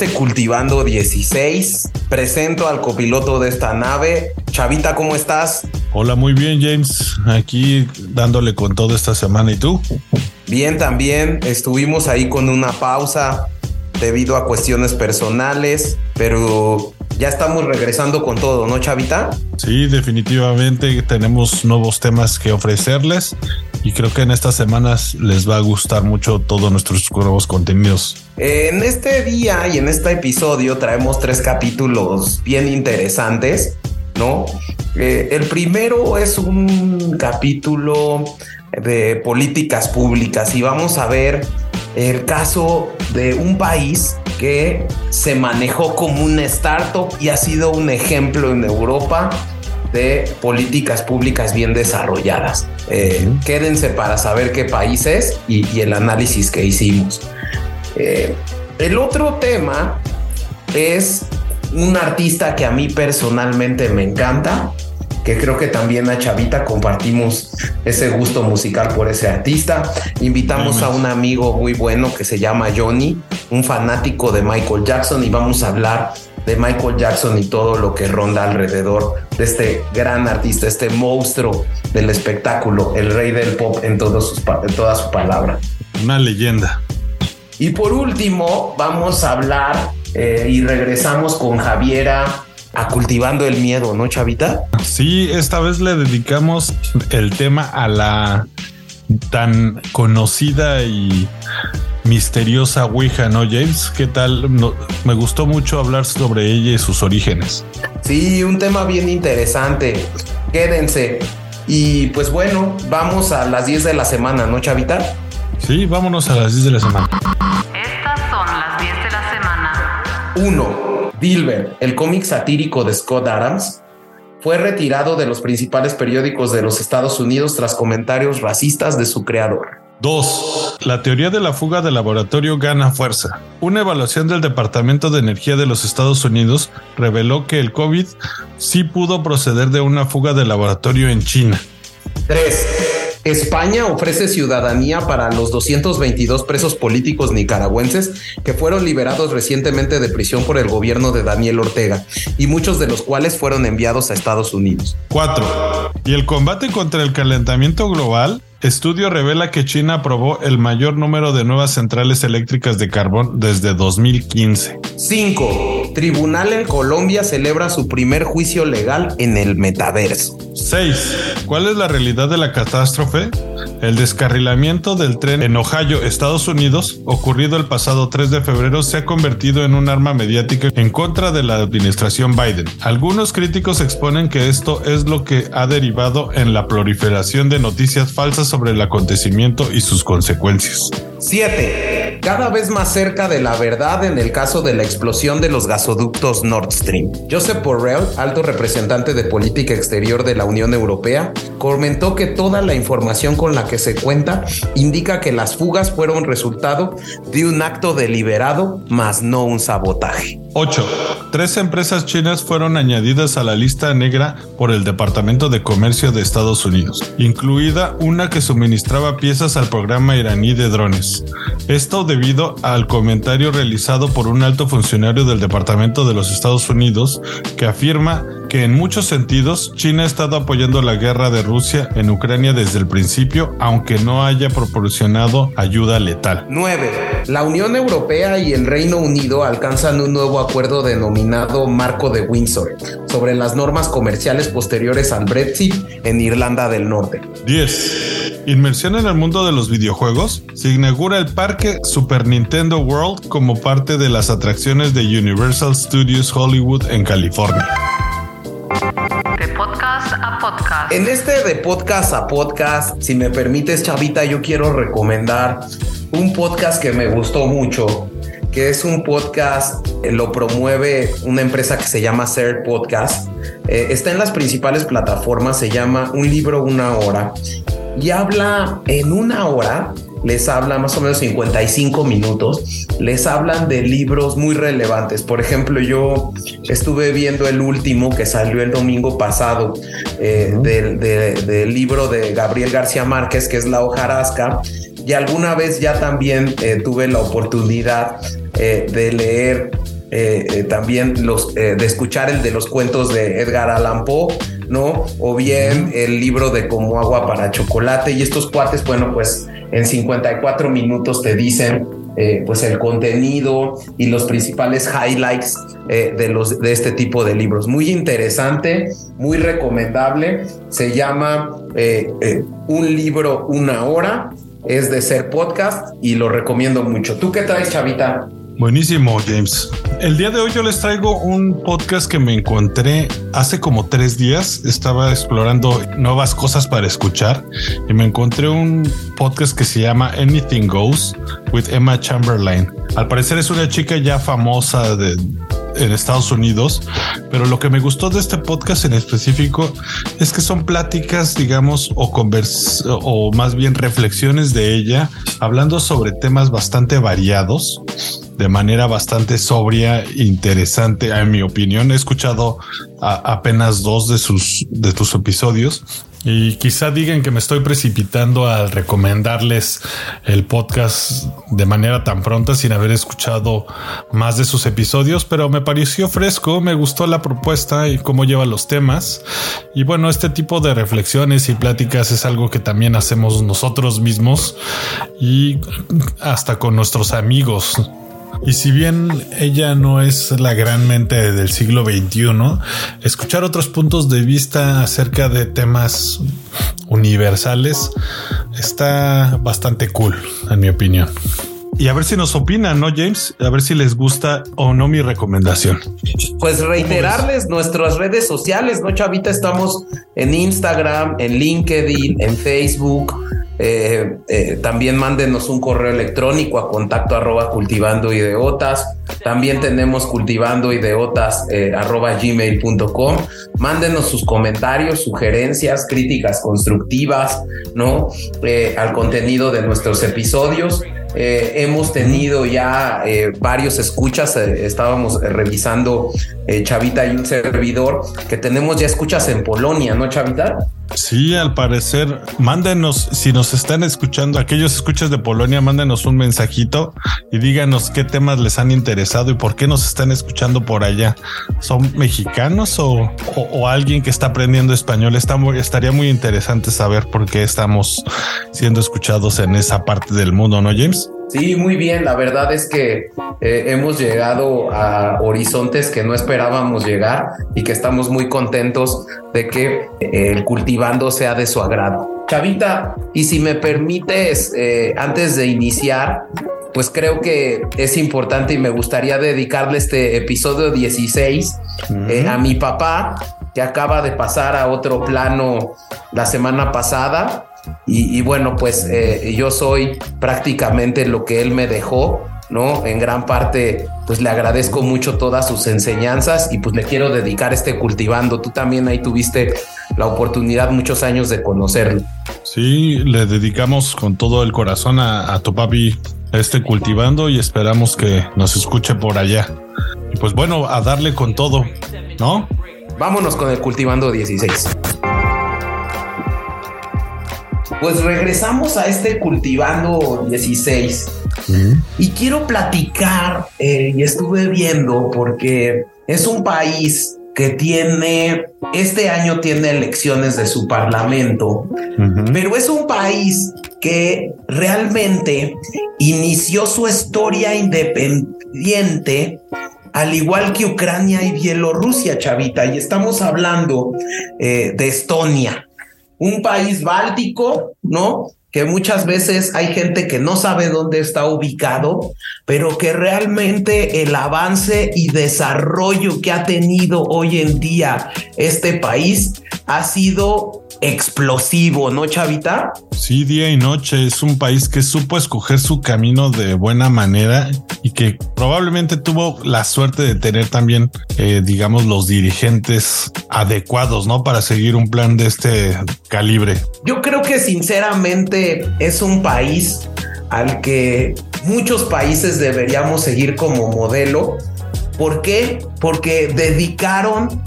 Este Cultivando 16. Presento al copiloto de esta nave. Chavita, ¿cómo estás? Hola, muy bien, James. Aquí dándole con todo esta semana. ¿Y tú? Bien, también. Estuvimos ahí con una pausa debido a cuestiones personales, pero ya estamos regresando con todo, ¿no, Chavita? Sí, definitivamente tenemos nuevos temas que ofrecerles y creo que en estas semanas les va a gustar mucho todos nuestros nuevos contenidos. En este día y en este episodio traemos tres capítulos bien interesantes, ¿no? Eh, el primero es un capítulo de políticas públicas y vamos a ver el caso de un país que se manejó como una startup y ha sido un ejemplo en Europa de políticas públicas bien desarrolladas. Eh, quédense para saber qué país es y, el análisis que hicimos. Eh, el otro tema es un artista que a mí personalmente me encanta, que creo que también a Chavita compartimos ese gusto musical por ese artista. Invitamos a un amigo muy bueno que se llama Johnny, un fanático de Michael Jackson, y vamos a hablar de Michael Jackson y todo lo que ronda alrededor de este gran artista, este monstruo del espectáculo, el rey del pop en, todos sus, en toda su palabra. Una leyenda. Y por último, vamos a hablar eh, y regresamos con Javiera a cultivando el miedo, ¿no, Chavita? Sí, esta vez le dedicamos el tema a la tan conocida y misteriosa Ouija, ¿no, James? ¿Qué tal? me gustó mucho hablar sobre ella y sus orígenes. Sí, un tema bien interesante. Quédense. Y pues bueno, vamos a las 10 de la semana, ¿no, Chavita? Sí, vámonos a las 10 de la semana. Estas son las 10 de la semana. 1. Dilbert, el cómic satírico de Scott Adams, fue retirado de los principales periódicos de los Estados Unidos tras comentarios racistas de su creador. 2. La teoría de la fuga de laboratorio gana fuerza. Una evaluación del Departamento de Energía de los Estados Unidos reveló que el COVID sí pudo proceder de una fuga de laboratorio en China. 3. España ofrece ciudadanía para los 222 presos políticos nicaragüenses que fueron liberados recientemente de prisión por el gobierno de Daniel Ortega y muchos de los cuales fueron enviados a Estados Unidos. 4. Y el combate contra el calentamiento global Estudio revela que China aprobó el mayor número de nuevas centrales eléctricas de carbón desde 2015. 5. Tribunal en Colombia celebra su primer juicio legal en el metaverso. 6. ¿Cuál es la realidad de la catástrofe? El descarrilamiento del tren en Ohio, Estados Unidos, ocurrido el pasado 3 de febrero, se ha convertido en un arma mediática en contra de la administración Biden. Algunos críticos exponen que esto es lo que ha derivado en la proliferación de noticias falsas sobre el acontecimiento y sus consecuencias. 7. Cada vez más cerca de la verdad en el caso de la explosión de los gasoductos Nord Stream. Joseph Borrell, alto representante de política exterior de la Unión Europea, comentó que toda la información con la que se cuenta indica que las fugas fueron resultado de un acto deliberado, más no un sabotaje. 8. Tres empresas chinas fueron añadidas a la lista negra por el Departamento de Comercio de Estados Unidos, incluida una que suministraba piezas al programa iraní de drones. Esto debido al comentario realizado por un alto funcionario del Departamento de los Estados Unidos que afirma que en muchos sentidos China ha estado apoyando la guerra de Rusia en Ucrania desde el principio, aunque no haya proporcionado ayuda letal. 9. La Unión Europea y el Reino Unido alcanzan un nuevo acuerdo denominado Marco de Windsor sobre las normas comerciales posteriores al Brexit en Irlanda del Norte. 10. Inmersión en el mundo de los videojuegos. Se inaugura el parque Super Nintendo World como parte de las atracciones de Universal Studios Hollywood en California. De podcast a podcast. En este de podcast a podcast, si me permites, Chavita, yo quiero recomendar un podcast que me gustó mucho, que es un podcast, eh, lo promueve una empresa que se llama Ser Podcast. Eh, está en las principales plataformas, se llama Un libro, una hora. Y habla en una hora les habla más o menos 55 minutos, les hablan de libros muy relevantes. Por ejemplo, yo estuve viendo el último que salió el domingo pasado eh, del, libro de Gabriel García Márquez, que es La hojarasca. Y alguna vez ya también eh, tuve la oportunidad de leer también los de escuchar el de los cuentos de Edgar Allan Poe, ¿no? O bien el libro de Como agua para chocolate. Y estos cuates, bueno, pues en 54 minutos te dicen eh, pues el contenido y los principales highlights eh, de, los, de este tipo de libros. Muy interesante, muy recomendable. Se llama eh, Un libro, una hora. Es de ser podcast y lo recomiendo mucho. ¿Tú qué traes, Chavita? Buenísimo, James. El día de hoy yo les traigo un podcast que me encontré hace como tres días. Estaba explorando nuevas cosas para escuchar y me encontré un podcast que se llama Anything Goes with Emma Chamberlain. Al parecer es una chica ya famosa de, en Estados Unidos, pero lo que me gustó de este podcast en específico es que son pláticas, digamos, o convers o más bien reflexiones de ella hablando sobre temas bastante variados de manera bastante sobria, interesante, en mi opinión. He escuchado apenas dos de sus de tus episodios y quizá digan que me estoy precipitando al recomendarles el podcast de manera tan pronta sin haber escuchado más de sus episodios, pero me pareció fresco, me gustó la propuesta y cómo lleva los temas. Y bueno, este tipo de reflexiones y pláticas es algo que también hacemos nosotros mismos y hasta con nuestros amigos. Y si bien ella no es la gran mente del siglo XXI, escuchar otros puntos de vista acerca de temas universales está bastante cool, en mi opinión. Y a ver si nos opinan, ¿no, James? A ver si les gusta o no mi recomendación. Pues reiterarles nuestras redes sociales, ¿no, Chavita? Estamos en Instagram, en LinkedIn, en Facebook eh, eh, también mándenos un correo electrónico a contacto arroba cultivando. También tenemos cultivando ideotas eh, arroba gmail.com. Mándenos sus comentarios, sugerencias, críticas constructivas, ¿no? al contenido de nuestros episodios. Hemos tenido ya varios escuchas, estábamos revisando Chavita y un servidor, que tenemos ya escuchas en Polonia, ¿no, Chavita? Sí, al parecer, mándenos, si nos están escuchando, aquellos escuchas de Polonia, mándenos un mensajito y díganos qué temas les han interesado y por qué nos están escuchando por allá. ¿Son mexicanos o, alguien que está aprendiendo español? Está estaría muy interesante saber por qué estamos siendo escuchados en esa parte del mundo, ¿no, James? Sí, muy bien. La verdad es que eh, hemos llegado a horizontes que no esperábamos llegar y que estamos muy contentos de que eh, el cultivando sea de su agrado. Chavita, y si me permites, eh, antes de iniciar, pues creo que es importante y me gustaría dedicarle este episodio 16 a mi papá, que acaba de pasar a otro plano la semana pasada y, bueno, pues eh, yo soy prácticamente lo que él me dejó, ¿no? En gran parte, pues le agradezco mucho todas sus enseñanzas y pues le quiero dedicar este cultivando. Tú también ahí tuviste la oportunidad muchos años de conocerlo. Sí, le dedicamos con todo el corazón a, a tu papi este cultivando y esperamos que nos escuche por allá. Y pues bueno, a darle con todo, ¿no? Vámonos con el cultivando 16. Pues regresamos a este cultivando 16 y quiero platicar eh, y estuve viendo porque es un país que tiene, este año tiene elecciones de su parlamento, pero es un país que realmente inició su historia independiente al igual que Ucrania y Bielorrusia, chavita, y estamos hablando eh, de Estonia un país báltico, ¿no? Que muchas veces hay gente que no sabe dónde está ubicado, pero que realmente el avance y desarrollo que ha tenido hoy en día este país ha sido explosivo, ¿no, Chavita? Sí, día y noche. Es un país que supo escoger su camino de buena manera y que probablemente tuvo la suerte de tener también, eh, digamos, los dirigentes adecuados, ¿no? Para seguir un plan de este calibre. Yo creo que sinceramente es un país al que muchos países deberíamos seguir como modelo. ¿Por qué? Porque dedicaron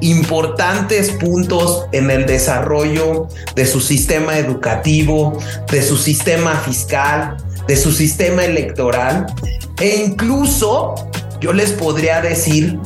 importantes puntos en el desarrollo de su sistema educativo, de su sistema fiscal, de su sistema electoral E incluso yo les podría decir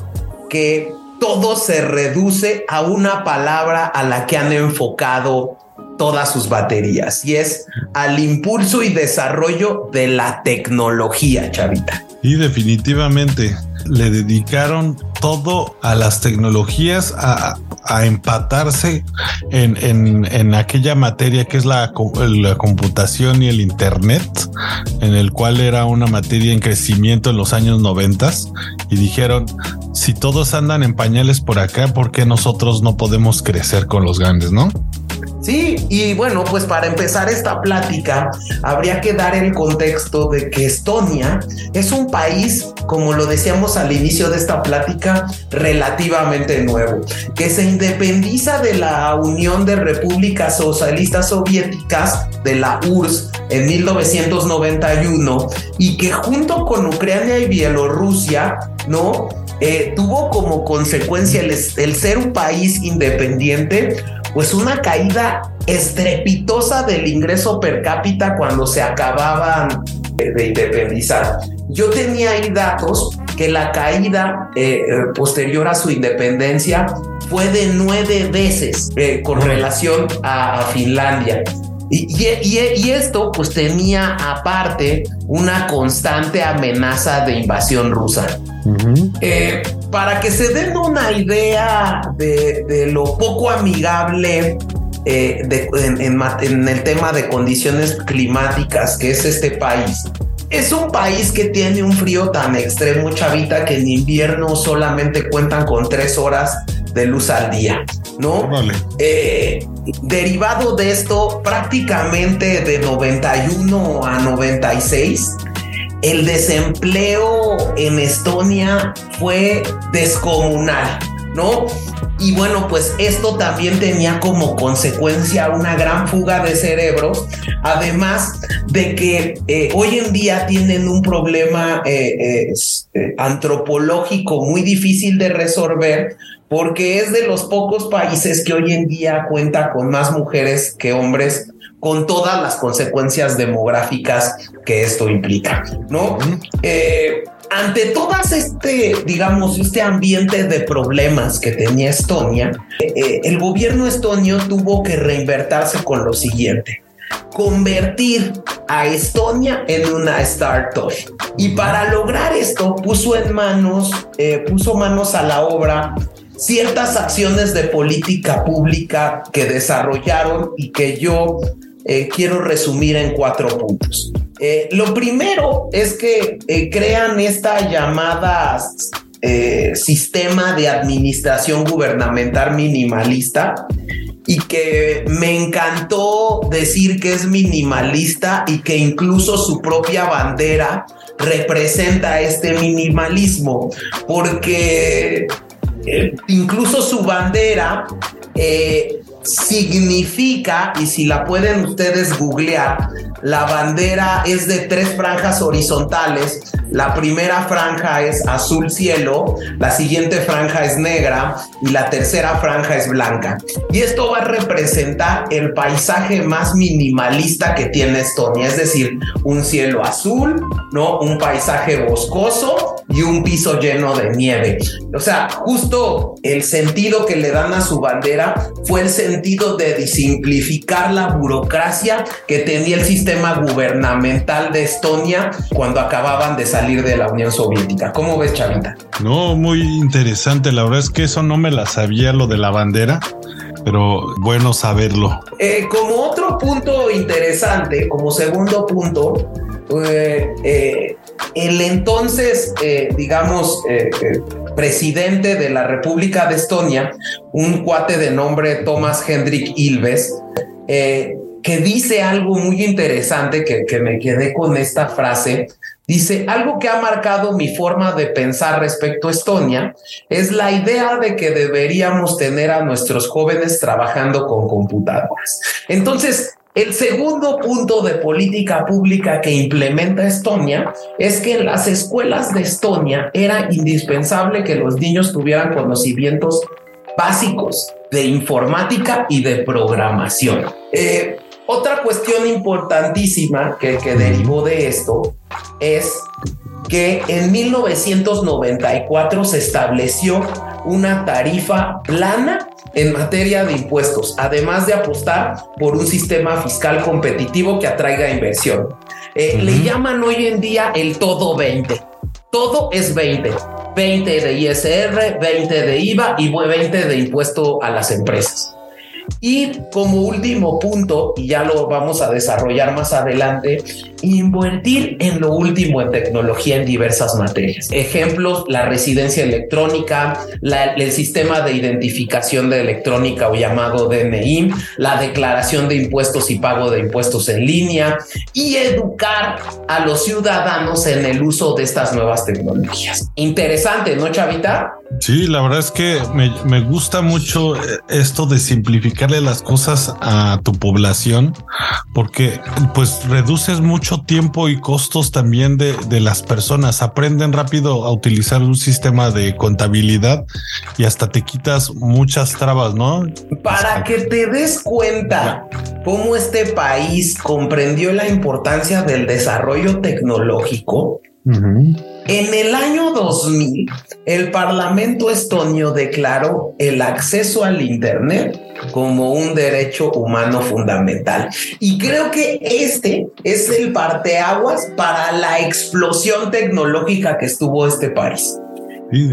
que todo se reduce a una palabra a la que han enfocado todas sus baterías y es al impulso y desarrollo de la tecnología, chavita. Y definitivamente le dedicaron todo a las tecnologías, a, empatarse en, aquella materia que es la, la, computación y el Internet, en el cual era una materia en crecimiento en los años noventas y dijeron, si todos andan en pañales por acá, ¿por qué nosotros no podemos crecer con los grandes, no? Sí, y bueno, pues para empezar esta plática, habría que dar el contexto de que Estonia es un país, como lo decíamos al inicio de esta plática, relativamente nuevo, que se independiza de la Unión de Repúblicas Socialistas Soviéticas, de la URSS, en 1991, y que junto con Ucrania y Bielorrusia, ¿no? Eh, tuvo como consecuencia el, el ser un país independiente, pues una caída estrepitosa del ingreso per cápita cuando se acababan de independizar. Yo tenía ahí datos que la caída eh, eh, posterior a su independencia fue de nueve veces eh, con relación a, Finlandia. Y, y, esto pues tenía aparte una constante amenaza de invasión rusa. para que se den una idea de, lo poco amigable en, el tema de condiciones climáticas que es este país. Es un país que tiene un frío tan extremo, chavita, que en invierno solamente cuentan con tres horas de luz al día, ¿no? Eh, derivado de esto, prácticamente de 91 a 96, el desempleo en Estonia fue descomunal, ¿no? Y bueno, pues esto también tenía como consecuencia una gran fuga de cerebros, además de que eh, hoy en día tienen un problema eh, eh, antropológico muy difícil de resolver porque es de los pocos países que hoy en día cuenta con más mujeres que hombres con todas las consecuencias demográficas que esto implica, ¿no? ante todas este, digamos, este ambiente de problemas que tenía Estonia, eh, eh, el gobierno estonio tuvo que reinvertirse con lo siguiente convertir a Estonia en una startup. Y para lograr esto puso manos, eh, puso manos a la obra ciertas acciones de política pública que desarrollaron y que yo quiero resumir en cuatro puntos. Eh, lo primero es que eh, crean esta llamada eh, sistema de administración gubernamental minimalista y que me encantó decir que es minimalista y que incluso su propia bandera representa este minimalismo, porque incluso su bandera significa, y si la pueden ustedes googlear, la bandera es de tres franjas horizontales. La primera franja es azul cielo, la siguiente franja es negra y la tercera franja es blanca. Y esto va a representar el paisaje más minimalista que tiene Estonia, es decir, un cielo azul, ¿no? Un paisaje boscoso y un piso lleno de nieve. O sea, justo el sentido que le dan a su bandera fue el sentido de simplificar la burocracia que tenía el sistema gubernamental de Estonia cuando acababan de salir de la Unión Soviética. ¿Cómo ves, Chavita? No, muy interesante. La verdad es que eso no me la sabía, lo de la bandera pero bueno saberlo. Eh, como otro punto interesante, como segundo punto, eh, eh, el entonces, digamos, presidente de la República de Estonia, un cuate de nombre Thomas Hendrik Ilves, que dice algo muy interesante que, que me quedé con esta frase. Dice, algo que ha marcado mi forma de pensar respecto a Estonia es la idea de que deberíamos tener a nuestros jóvenes trabajando con computadoras. Entonces, el segundo punto de política pública que implementa Estonia es que en las escuelas de Estonia era indispensable que los niños tuvieran conocimientos básicos de informática y de programación. Eh, otra cuestión importantísima que, derivó de esto es que en 1994 se estableció una tarifa plana en materia de impuestos, además de apostar por un sistema fiscal competitivo que atraiga inversión. Eh, le llaman hoy en día el todo 20. Todo es 20. 20 de ISR, 20 de IVA y 20 de impuesto a las empresas. Y como último punto, y ya lo vamos a desarrollar más adelante, invertir en lo último en tecnología en diversas materias. Ejemplos, la residencia electrónica, el sistema de identificación de electrónica o llamado DNI, la declaración de impuestos y pago de impuestos en línea y educar a los ciudadanos en el uso de estas nuevas tecnologías. Interesante, ¿no, Chavita? Sí, la verdad es que me, me gusta mucho esto de las cosas a tu población porque pues reduces mucho tiempo y costos también de, de, las personas. Aprenden rápido a utilizar un sistema de contabilidad y hasta te quitas muchas trabas, ¿no? Para que te des cuenta cómo este país comprendió la importancia del desarrollo tecnológico. Uh -huh. En el año 2000, el Parlamento estonio declaró el acceso al Internet como un derecho humano fundamental. Y creo que este es el parteaguas para la explosión tecnológica que estuvo este país.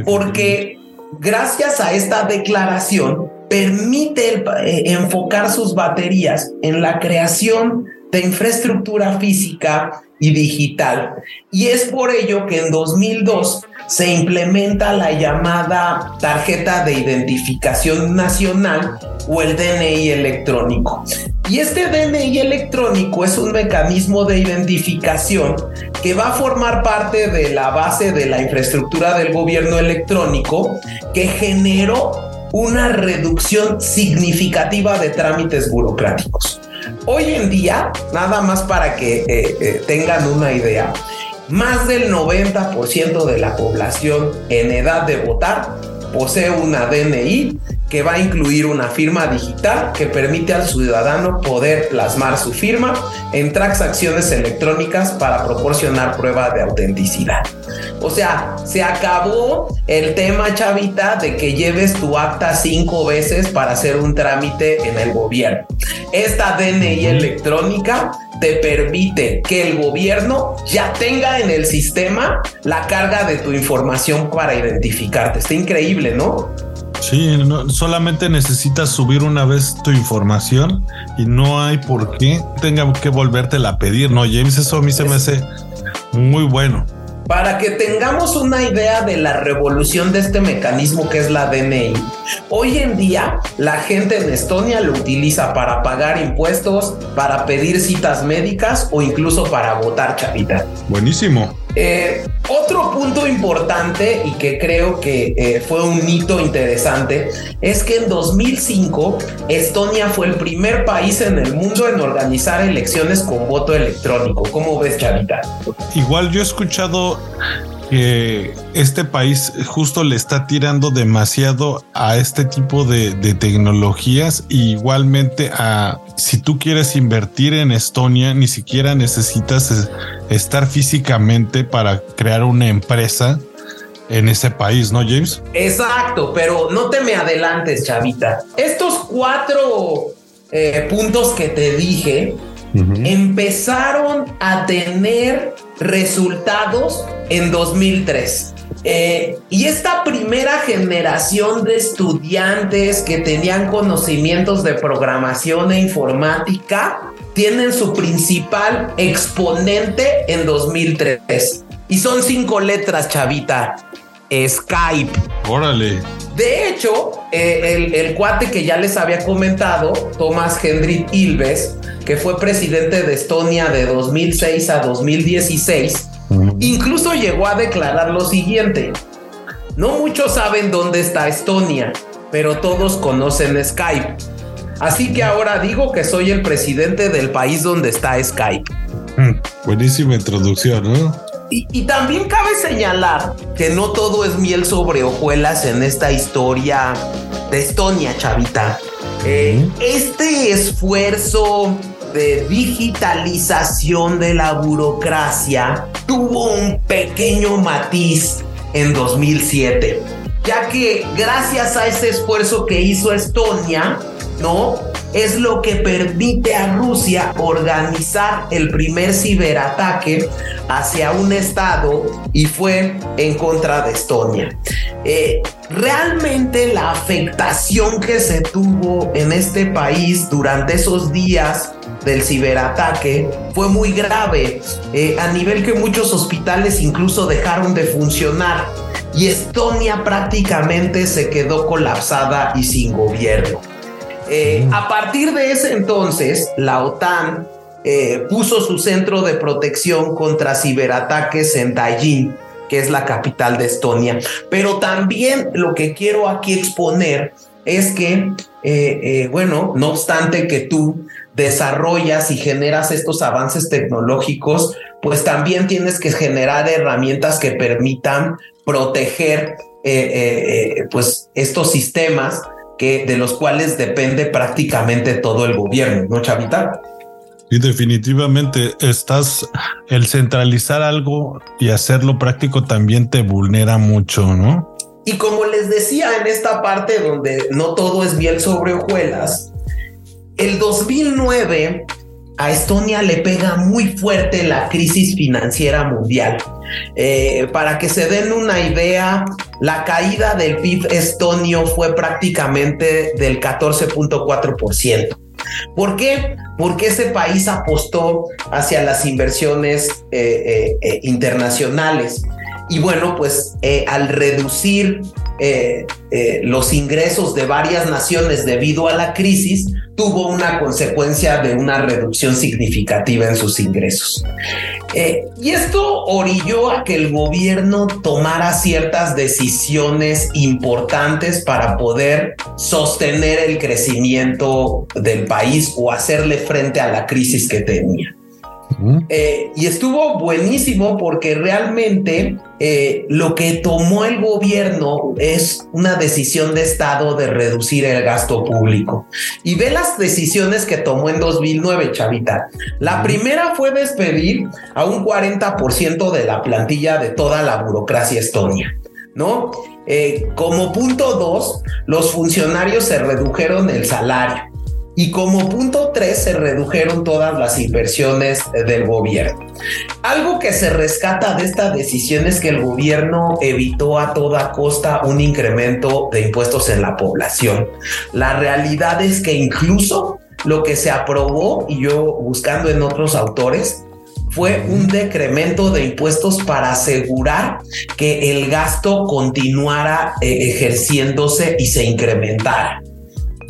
Porque gracias a esta declaración permite eh, enfocar sus baterías en la creación de infraestructura física y digital. Y es por ello que en 2002 se implementa la llamada tarjeta de identificación nacional o el DNI electrónico. Y este DNI electrónico es un mecanismo de identificación que va a formar parte de la base de la infraestructura del gobierno electrónico que generó una reducción significativa de trámites burocráticos. Hoy en día, nada más para que eh, eh, tengan una idea, más del 90% de la población en edad de votar posee una DNI que va a incluir una firma digital que permite al ciudadano poder plasmar su firma en transacciones electrónicas para proporcionar prueba de autenticidad. O sea, se acabó el tema, chavita, de que lleves tu acta cinco veces para hacer un trámite en el gobierno. Esta DNI electrónica te permite que el gobierno ya tenga en el sistema la carga de tu información para identificarte. Está increíble, ¿no? Sí, no, solamente necesitas subir una vez tu información y no hay por qué tenga que volvértela a pedir, ¿no, James? Eso a mí se me hace muy bueno. Para que tengamos una idea de la revolución de este mecanismo que es la DNI, hoy en día la gente en Estonia lo utiliza para pagar impuestos, para pedir citas médicas o incluso para votar chavita. Buenísimo. Eh, otro punto importante y que creo que eh, fue un hito interesante es que en 2005 Estonia fue el primer país en el mundo en organizar elecciones con voto electrónico. ¿Cómo ves, Chavita? Igual yo he escuchado que este país justo le está tirando demasiado a este tipo de, de tecnologías y igualmente a si tú quieres invertir en Estonia ni siquiera necesitas estar físicamente para crear una empresa en ese país, ¿no, James? Exacto, pero no te me adelantes, chavita. Estos cuatro eh, puntos que te dije uh -huh. empezaron a tener resultados en 2003. Eh, y esta primera generación de estudiantes que tenían conocimientos de programación e informática tienen su principal exponente en 2003. Y son cinco letras, chavita. Skype. Órale. De hecho, eh, el, el, cuate que ya les había comentado, Thomas Hendrik Ilves, que fue presidente de Estonia de 2006 a 2016, Incluso llegó a declarar lo siguiente. No muchos saben dónde está Estonia, pero todos conocen Skype. Así que ahora digo que soy el presidente del país donde está Skype. Buenísima introducción, ¿no? Y, y, también cabe señalar que no todo es miel sobre hojuelas en esta historia de Estonia, chavita. Eh, este esfuerzo de digitalización de la burocracia tuvo un pequeño matiz en 2007, ya que gracias a ese esfuerzo que hizo Estonia, ¿no? Es lo que permite a Rusia organizar el primer ciberataque hacia un estado y fue en contra de Estonia. Eh, realmente la afectación que se tuvo en este país durante esos días del ciberataque fue muy grave, eh, a nivel que muchos hospitales incluso dejaron de funcionar y Estonia prácticamente se quedó colapsada y sin gobierno. Eh, a partir de ese entonces, la OTAN eh, puso su centro de protección contra ciberataques en Tallinn, que es la capital de Estonia. Pero también lo que quiero aquí exponer es que, eh, bueno, no obstante que tú desarrollas y generas estos avances tecnológicos, pues también tienes que generar herramientas que permitan proteger pues estos sistemas que, de los cuales depende prácticamente todo el gobierno, ¿no, Chavita? Y definitivamente estás, el centralizar algo y hacerlo práctico también te vulnera mucho, ¿no? Y como les decía en esta parte donde no todo es bien sobre hojuelas, el 2009 a Estonia le pega muy fuerte la crisis financiera mundial. Eh, para que se den una idea, la caída del PIB estonio fue prácticamente del 14.4%. ¿Por qué? Porque ese país apostó hacia las inversiones eh, eh, internacionales. Y bueno, pues al reducir los ingresos de varias naciones debido a la crisis, tuvo una consecuencia de una reducción significativa en sus ingresos. Eh, y esto orilló a que el gobierno tomara ciertas decisiones importantes para poder sostener el crecimiento del país o hacerle frente a la crisis que tenía. Eh, y estuvo buenísimo porque realmente eh, lo que tomó el gobierno es una decisión de Estado de reducir el gasto público. Y ve las decisiones que tomó en 2009, Chavita. La primera fue despedir a un 40% de la plantilla de toda la burocracia estonia. ¿No? Eh, como punto dos, los funcionarios se redujeron el salario. Y como punto tres, se redujeron todas las inversiones del gobierno. Algo que se rescata de esta decisión es que el gobierno evitó a toda costa un incremento de impuestos en la población. La realidad es que incluso lo que se aprobó, y yo buscando en otros autores, fue un decremento de impuestos para asegurar que el gasto continuara eh, ejerciéndose y se incrementara.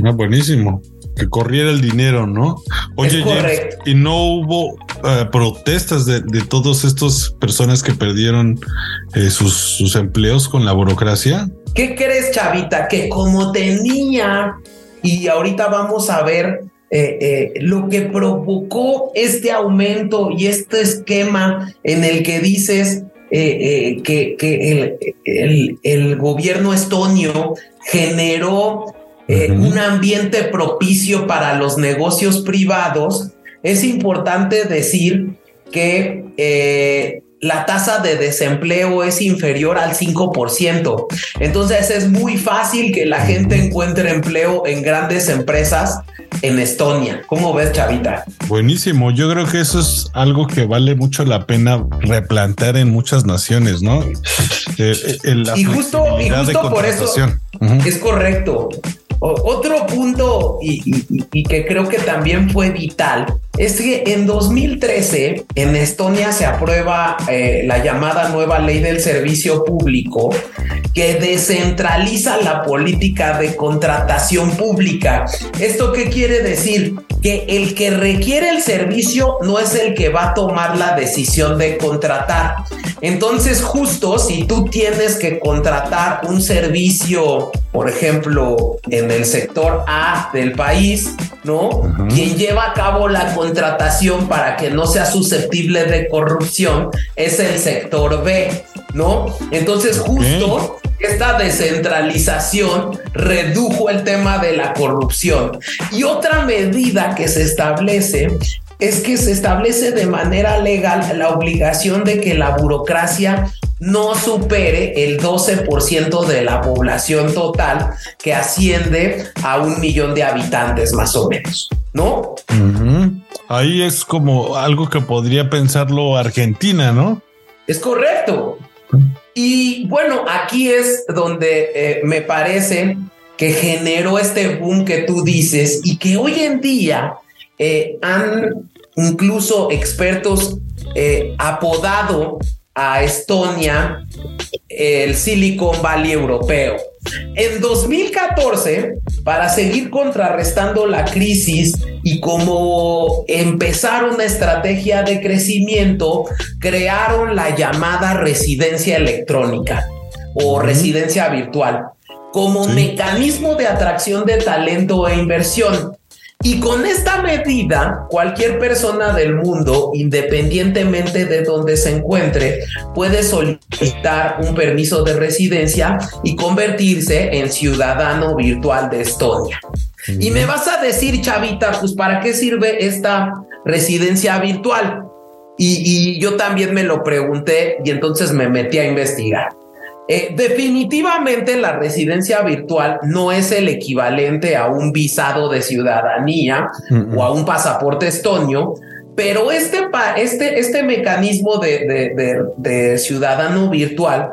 Ah, buenísimo que corriera el dinero, ¿no? Oye, y no hubo eh, protestas de, de todas estas personas que perdieron eh, sus, empleos con la burocracia. ¿Qué crees, Chavita? Que como tenía, y ahorita vamos a ver eh, lo que provocó este aumento y este esquema en el que dices que, el, el, gobierno estonio generó eh, un ambiente propicio para los negocios privados, es importante decir que eh, la tasa de desempleo es inferior al 5%. Entonces es muy fácil que la gente encuentre empleo en grandes empresas en Estonia. ¿Cómo ves, Chavita? Buenísimo. Yo creo que eso es algo que vale mucho la pena replantear en muchas naciones, ¿no? Eh, y justo, y justo por eso es correcto. Otro punto y, que creo que también fue vital es que en 2013 en Estonia se aprueba eh, la llamada nueva ley del servicio público que descentraliza la política de contratación pública. ¿Esto qué quiere decir? Que el que requiere el servicio no es el que va a tomar la decisión de contratar. Entonces, justo si tú tienes que contratar un servicio, por ejemplo, en el sector A del país, ¿no? Quien lleva a cabo la contratación para que no sea susceptible de corrupción es el sector B, ¿no? Entonces, justo esta descentralización redujo el tema de la corrupción. Y otra medida que se establece es que se establece de manera legal la obligación de que la burocracia no supere el 12% de la población total que asciende a un millón de habitantes más o menos, ¿no? Ahí es como algo que podría pensarlo Argentina, ¿no? Es correcto. Y bueno, aquí es donde eh, me parece que generó este boom que tú dices y que hoy en día eh, han incluso expertos eh, apodado a Estonia el Silicon Valley europeo. En 2014, para seguir contrarrestando la crisis y como empezar una estrategia de crecimiento, crearon la llamada residencia electrónica o residencia virtual como mecanismo de atracción de talento e inversión. Y con esta medida, cualquier persona del mundo, independientemente de donde se encuentre, puede solicitar un permiso de residencia y convertirse en ciudadano virtual de Estonia. Y me vas a decir, chavita, pues ¿para qué sirve esta residencia virtual? Y, yo también me lo pregunté y entonces me metí a investigar. Eh, definitivamente la residencia virtual no es el equivalente a un visado de ciudadanía o a un pasaporte estonio, pero este, este, este mecanismo de, ciudadano virtual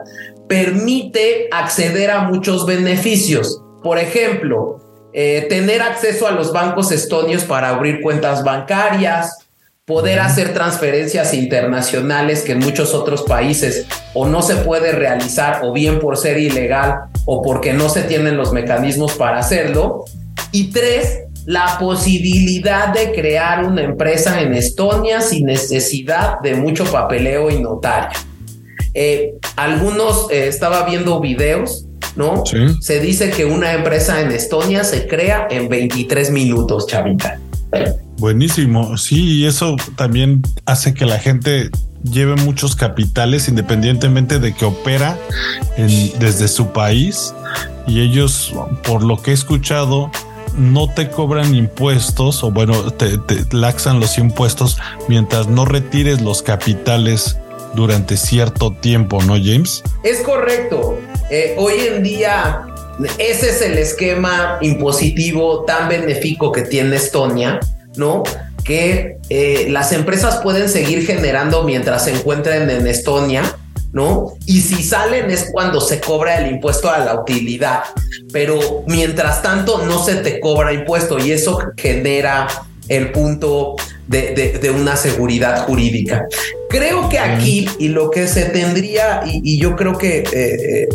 permite acceder a muchos beneficios. Por ejemplo, eh, tener acceso a los bancos estonios para abrir cuentas bancarias, poder hacer transferencias internacionales que en muchos otros países o no se puede realizar o bien por ser ilegal o porque no se tienen los mecanismos para hacerlo. Y tres, la posibilidad de crear una empresa en Estonia sin necesidad de mucho papeleo y notario. Eh, algunos eh, estaba viendo videos, ¿no? Se dice que una empresa en Estonia se crea en 23 minutos, chavita. Buenísimo, sí, y eso también hace que la gente lleve muchos capitales independientemente de que opera desde su país y ellos, por lo que he escuchado, no te cobran impuestos o bueno, te, laxan los impuestos mientras no retires los capitales durante cierto tiempo, ¿no, James? Es correcto. Eh, hoy en día ese es el esquema impositivo tan benéfico que tiene Estonia ¿no? Que eh, las empresas pueden seguir generando mientras se encuentren en Estonia, ¿no? Y si salen es cuando se cobra el impuesto a la utilidad, pero mientras tanto no se te cobra impuesto y eso genera el punto de, una seguridad jurídica. Creo que aquí y lo que se tendría, y, yo creo que eh,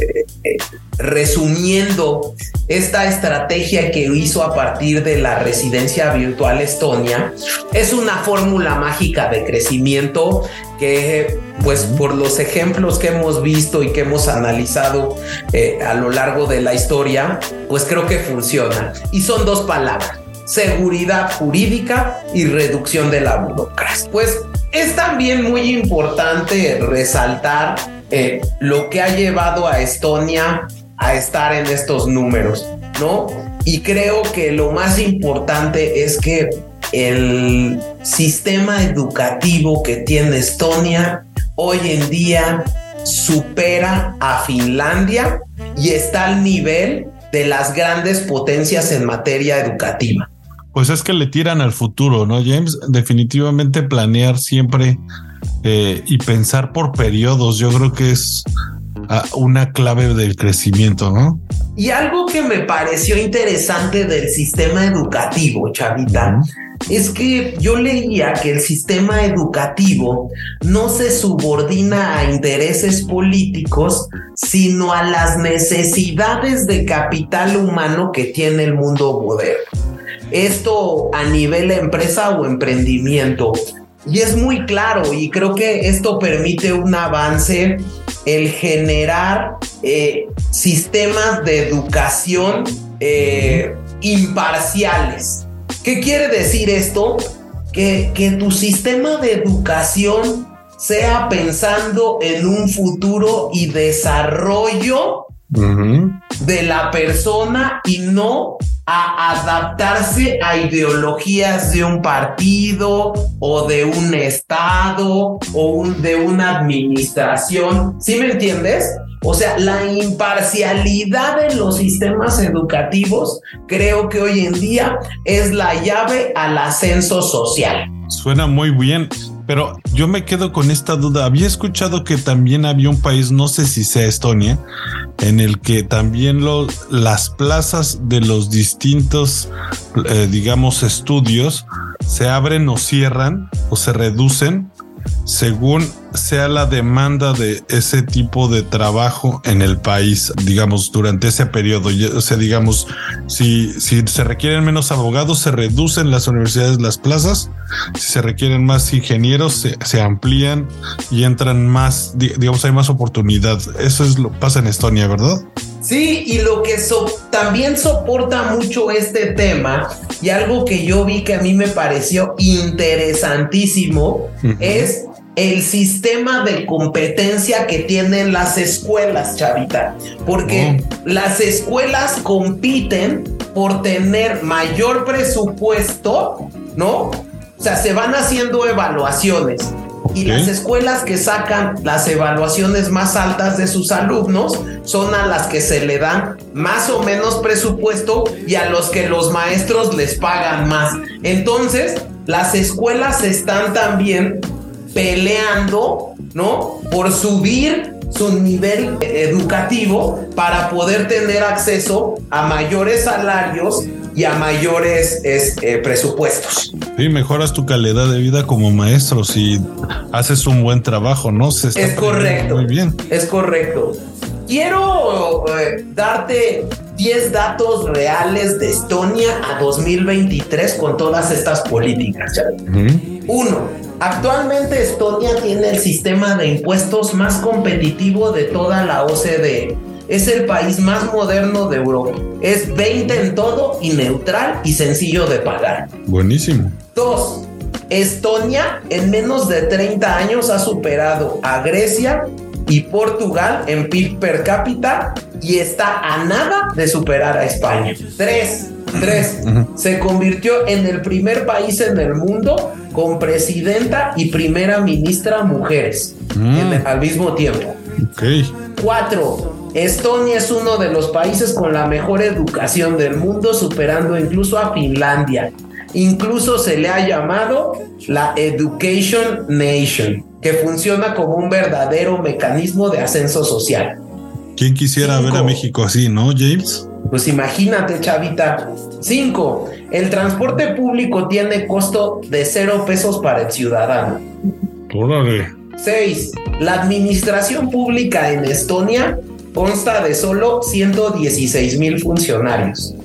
eh, resumiendo esta estrategia que hizo a partir de la residencia virtual Estonia, es una fórmula mágica de crecimiento que pues por los ejemplos que hemos visto y que hemos analizado eh, a lo largo de la historia, pues creo que funciona. Y son dos palabras, seguridad jurídica y reducción de la burocracia. Pues es también muy importante resaltar eh, lo que ha llevado a Estonia a estar en estos números, ¿no? Y creo que lo más importante es que el sistema educativo que tiene Estonia hoy en día supera a Finlandia y está al nivel de las grandes potencias en materia educativa. Pues es que le tiran al futuro, ¿no, James? Definitivamente planear siempre eh, y pensar por periodos, yo creo que es una clave del crecimiento, ¿no? Y algo que me pareció interesante del sistema educativo, Chavita, es que yo leía que el sistema educativo no se subordina a intereses políticos, sino a las necesidades de capital humano que tiene el mundo moderno. Esto a nivel empresa o emprendimiento. Y es muy claro y creo que esto permite un avance, el generar eh, sistemas de educación eh, imparciales. ¿Qué quiere decir esto? Que, que tu sistema de educación sea pensando en un futuro y desarrollo de la persona y no adaptarse a ideologías de un partido o de un estado o de una administración. ¿Sí me entiendes? O sea, la imparcialidad de los sistemas educativos creo que hoy en día es la llave al ascenso social. Suena muy bien, pero yo me quedo con esta duda. Había escuchado que también había un país, no sé si sea Estonia, en el que también las plazas de los distintos, eh, digamos, estudios se abren o cierran o se reducen según sea la demanda de ese tipo de trabajo en el país, digamos, durante ese periodo. O sea, digamos, si, si se requieren menos abogados, se reducen las universidades, las plazas. Si se requieren más ingenieros, se, amplían y entran más, digamos, hay más oportunidad. Eso es lo pasa en Estonia, ¿verdad? Sí, y lo que también soporta mucho este tema y algo que yo vi que a mí me pareció interesantísimo es el sistema de competencia que tienen las escuelas, chavita. Porque oh. las escuelas compiten por tener mayor presupuesto, ¿no? O sea, se van haciendo evaluaciones. Y las escuelas que sacan las evaluaciones más altas de sus alumnos son a las que se le dan más o menos presupuesto y a los que los maestros les pagan más. Entonces, las escuelas están también peleando, ¿no? Por subir su nivel educativo para poder tener acceso a mayores salarios y a mayores eh, presupuestos. Y mejoras tu calidad de vida como maestro si haces un buen trabajo, ¿no? Se es correcto. Muy bien. Es correcto. Quiero eh, darte 10 datos reales de Estonia a 2023 con todas estas políticas. Uno, actualmente Estonia tiene el sistema de impuestos más competitivo de toda la OCDE. Es el país más moderno de Europa. Es 20 en todo y neutral y sencillo de pagar. Buenísimo. Dos, Estonia en menos de 30 años ha superado a Grecia y Portugal en PIB per cápita y está a nada de superar a España. Tres, tres, se convirtió en el primer país en el mundo con presidenta y primera ministra mujeres mm. al mismo tiempo. Okay. Cuatro, Estonia es uno de los países con la mejor educación del mundo, superando incluso a Finlandia. Incluso se le ha llamado la Education Nation, que funciona como un verdadero mecanismo de ascenso social. ¿Quién quisiera ver a México así, no, James? Pues imagínate, chavita. Cinco, el transporte público tiene costo de cero pesos para el ciudadano. Órale. Seis, la administración pública en Estonia consta de solo 116 mil funcionarios.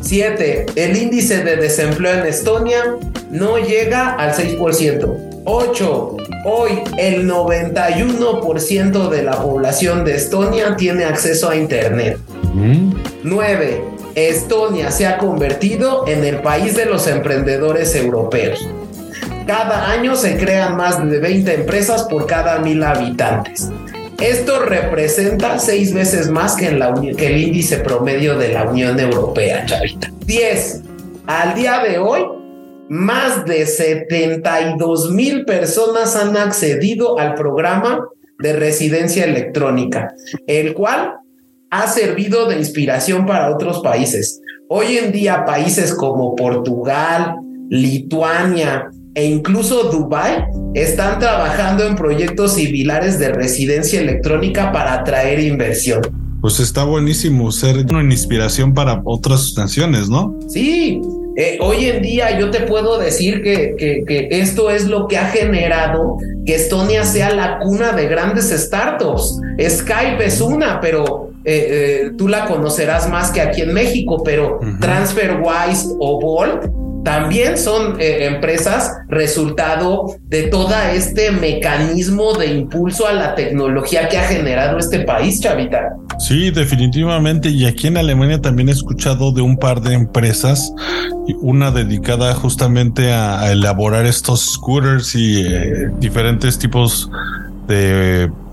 7. El índice de desempleo en Estonia no llega al 6%. 8. Hoy el 91% de la población de Estonia tiene acceso a Internet. 9. Estonia se ha convertido en el país de los emprendedores europeos. Cada año se crean más de 20 empresas por cada mil habitantes. Esto representa seis veces más que, el índice promedio de la Unión Europea, chavita. 10. Al día de hoy, más de 72 mil personas han accedido al programa de residencia electrónica, el cual ha servido de inspiración para otros países. Hoy en día países como Portugal, Lituania, e incluso Dubai están trabajando en proyectos similares de residencia electrónica para atraer inversión. Pues está buenísimo ser una inspiración para otras naciones, ¿no? Sí, eh, hoy en día yo te puedo decir que, que, esto es lo que ha generado que Estonia sea la cuna de grandes startups. Skype es una, pero eh, eh, tú la conocerás más que aquí en México, pero TransferWise o Bolt también son eh, empresas resultado de todo este mecanismo de impulso a la tecnología que ha generado este país, Chavita. Sí, definitivamente. Y aquí en Alemania también he escuchado de un par de empresas, una dedicada justamente a, elaborar estos scooters y eh, diferentes tipos de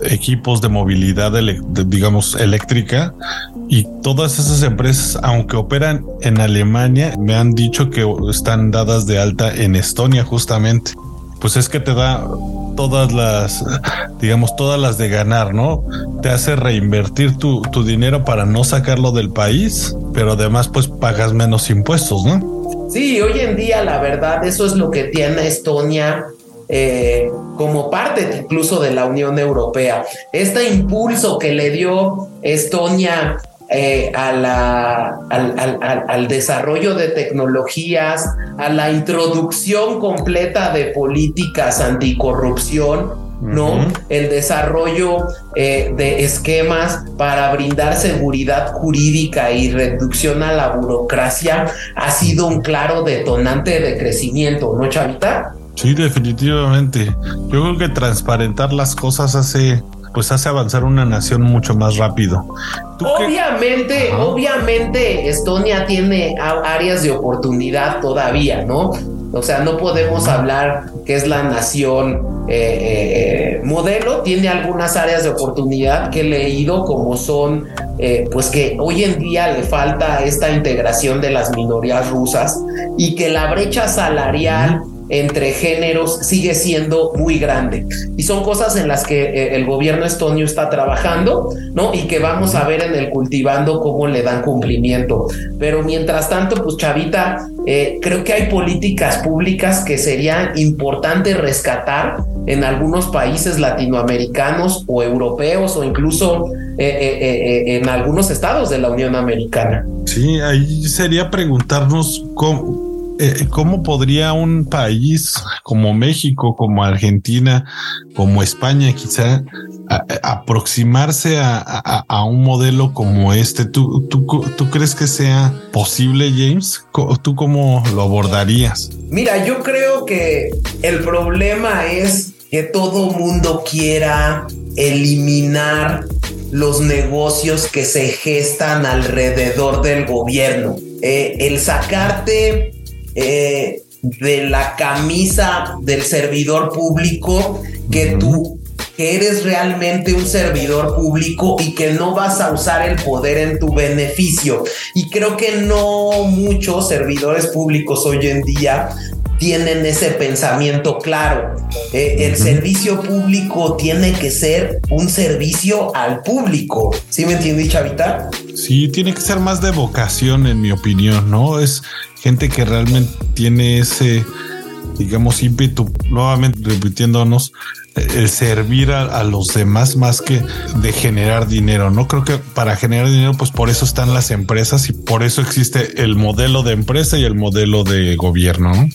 equipos de movilidad, digamos, eléctrica. Y todas esas empresas, aunque operan en Alemania, me han dicho que están dadas de alta en Estonia justamente. Pues es que te da todas las, digamos, todas las de ganar, ¿no? Te hace reinvertir tu, tu dinero para no sacarlo del país, pero además pues pagas menos impuestos, ¿no? Sí, hoy en día la verdad eso es lo que tiene Estonia eh, como parte incluso de la Unión Europea. Este impulso que le dio Estonia eh, a la, al, desarrollo de tecnologías, a la introducción completa de políticas anticorrupción, ¿no? El desarrollo eh, de esquemas para brindar seguridad jurídica y reducción a la burocracia ha sido un claro detonante de crecimiento, ¿no, Chavita? Sí, definitivamente. Yo creo que transparentar las cosas hace pues hace avanzar una nación mucho más rápido. Obviamente, obviamente Estonia tiene áreas de oportunidad todavía, ¿no? O sea, no podemos hablar que es la nación eh, eh, eh, modelo, tiene algunas áreas de oportunidad que he leído como son, pues que hoy en día le falta esta integración de las minorías rusas y que la brecha salarial entre géneros sigue siendo muy grande. Y son cosas en las que eh, el gobierno estonio está trabajando, ¿no? Y que vamos a ver en el cultivando cómo le dan cumplimiento. Pero mientras tanto, pues Chavita, eh, creo que hay políticas públicas que serían importantes rescatar en algunos países latinoamericanos o europeos o incluso eh, en algunos estados de la Unión Americana. Sí, ahí sería preguntarnos cómo, eh, ¿cómo podría un país como México, como Argentina, como España quizá aproximarse a, un modelo como este? ¿Tú, tú, tú crees que sea posible, James? ¿Tú cómo lo abordarías? Mira, yo creo que el problema es que todo mundo quiera eliminar los negocios que se gestan alrededor del gobierno. Eh, el sacarte eh, de la camisa del servidor público que tú que eres realmente un servidor público y que no vas a usar el poder en tu beneficio. Y creo que no muchos servidores públicos hoy en día tienen ese pensamiento claro. Eh, el servicio público tiene que ser un servicio al público. ¿Sí me entiendes, Chavita? Sí, tiene que ser más de vocación, en mi opinión, ¿no? Es gente que realmente tiene ese, digamos, ímpetu, nuevamente repitiéndonos, el servir a, los demás más que de generar dinero. No creo que para generar dinero, pues por eso están las empresas y por eso existe el modelo de empresa y el modelo de gobierno. ¿no?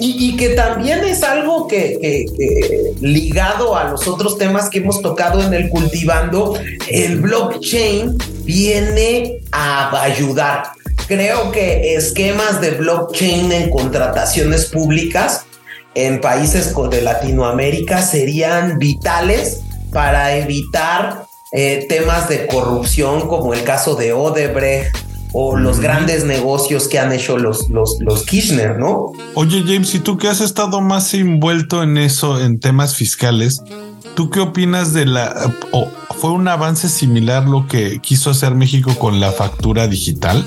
Y, que también es algo que, ligado a los otros temas que hemos tocado en el cultivando, el blockchain viene a ayudar. Creo que esquemas de blockchain en contrataciones públicas en países de Latinoamérica serían vitales para evitar eh, temas de corrupción como el caso de Odebrecht o los grandes negocios que han hecho los, los, los Kirchner, ¿no? Oye, James, y tú que has estado más envuelto en eso, en temas fiscales, ¿tú qué opinas de la... o fue un avance similar lo que quiso hacer México con la factura digital?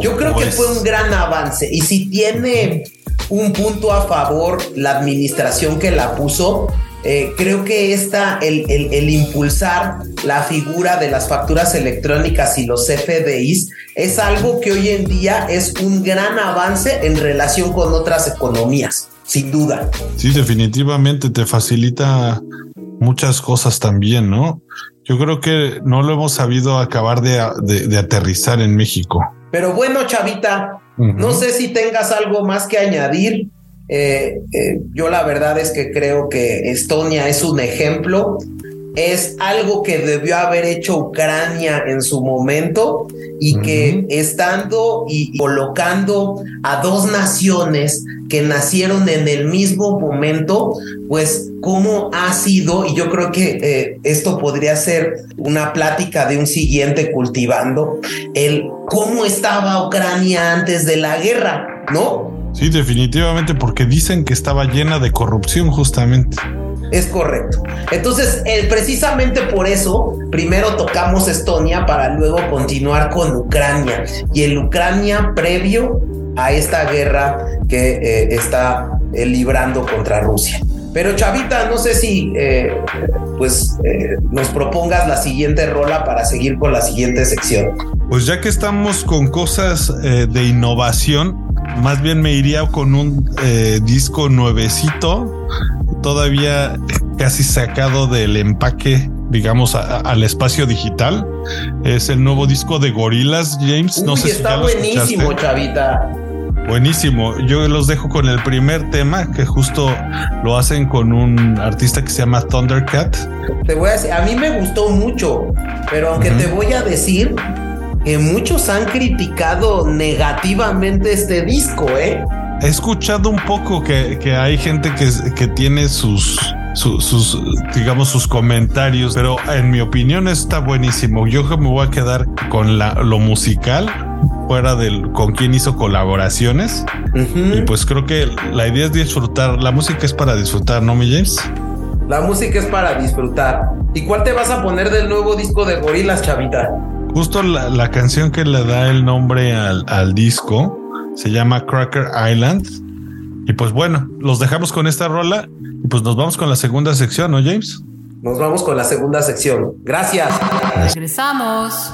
Yo creo que fue un gran avance y si tiene un punto a favor la administración que la puso, eh, creo que esta, el, el, impulsar la figura de las facturas electrónicas y los FDIs es algo que hoy en día es un gran avance en relación con otras economías, sin duda. Sí, definitivamente te facilita muchas cosas también, ¿no? Yo creo que no lo hemos sabido acabar de, de, aterrizar en México. Pero bueno, Chavita, no sé si tengas algo más que añadir eh, eh, yo la verdad es que creo que Estonia es un ejemplo, es algo que debió haber hecho Ucrania en su momento y que estando y colocando a dos naciones que nacieron en el mismo momento, pues cómo ha sido, y yo creo que eh, esto podría ser una plática de un siguiente cultivando, el cómo estaba Ucrania antes de la guerra, ¿no? Sí, definitivamente, porque dicen que estaba llena de corrupción justamente. Es correcto. Entonces, eh, precisamente por eso, primero tocamos Estonia para luego continuar con Ucrania. Y el Ucrania previo a esta guerra que eh, está eh, librando contra Rusia. Pero Chavita, no sé si pues nos propongas la siguiente rola para seguir con la siguiente sección. Pues ya que estamos con cosas de innovación, más bien me iría con un disco nuevecito todavía casi sacado del empaque, digamos, al espacio digital. Es el nuevo disco de Gorilas, James. no sé si está buenísimo, chavita. Buenísimo. Yo los dejo con el primer tema que justo lo hacen con un artista que se llama Thundercat. Te voy a decir, a mí me gustó mucho, pero aunque te voy a decir que muchos han criticado negativamente este disco, ¿eh? He escuchado un poco que, hay gente que, que tiene sus, sus, digamos, sus comentarios, pero en mi opinión está buenísimo. Yo me voy a quedar con la, lo musical, fuera del con quién hizo colaboraciones. Y pues creo que la idea es disfrutar. La música es para disfrutar, ¿no, mi James? La música es para disfrutar. ¿Y cuál te vas a poner del nuevo disco de Gorilas, chavita? Justo la, canción que le da el nombre al, al disco se llama Cracker Island. Y pues bueno, los dejamos con esta rola y pues nos vamos con la segunda sección, ¿no, James? Nos vamos con la segunda sección. Gracias. Regresamos.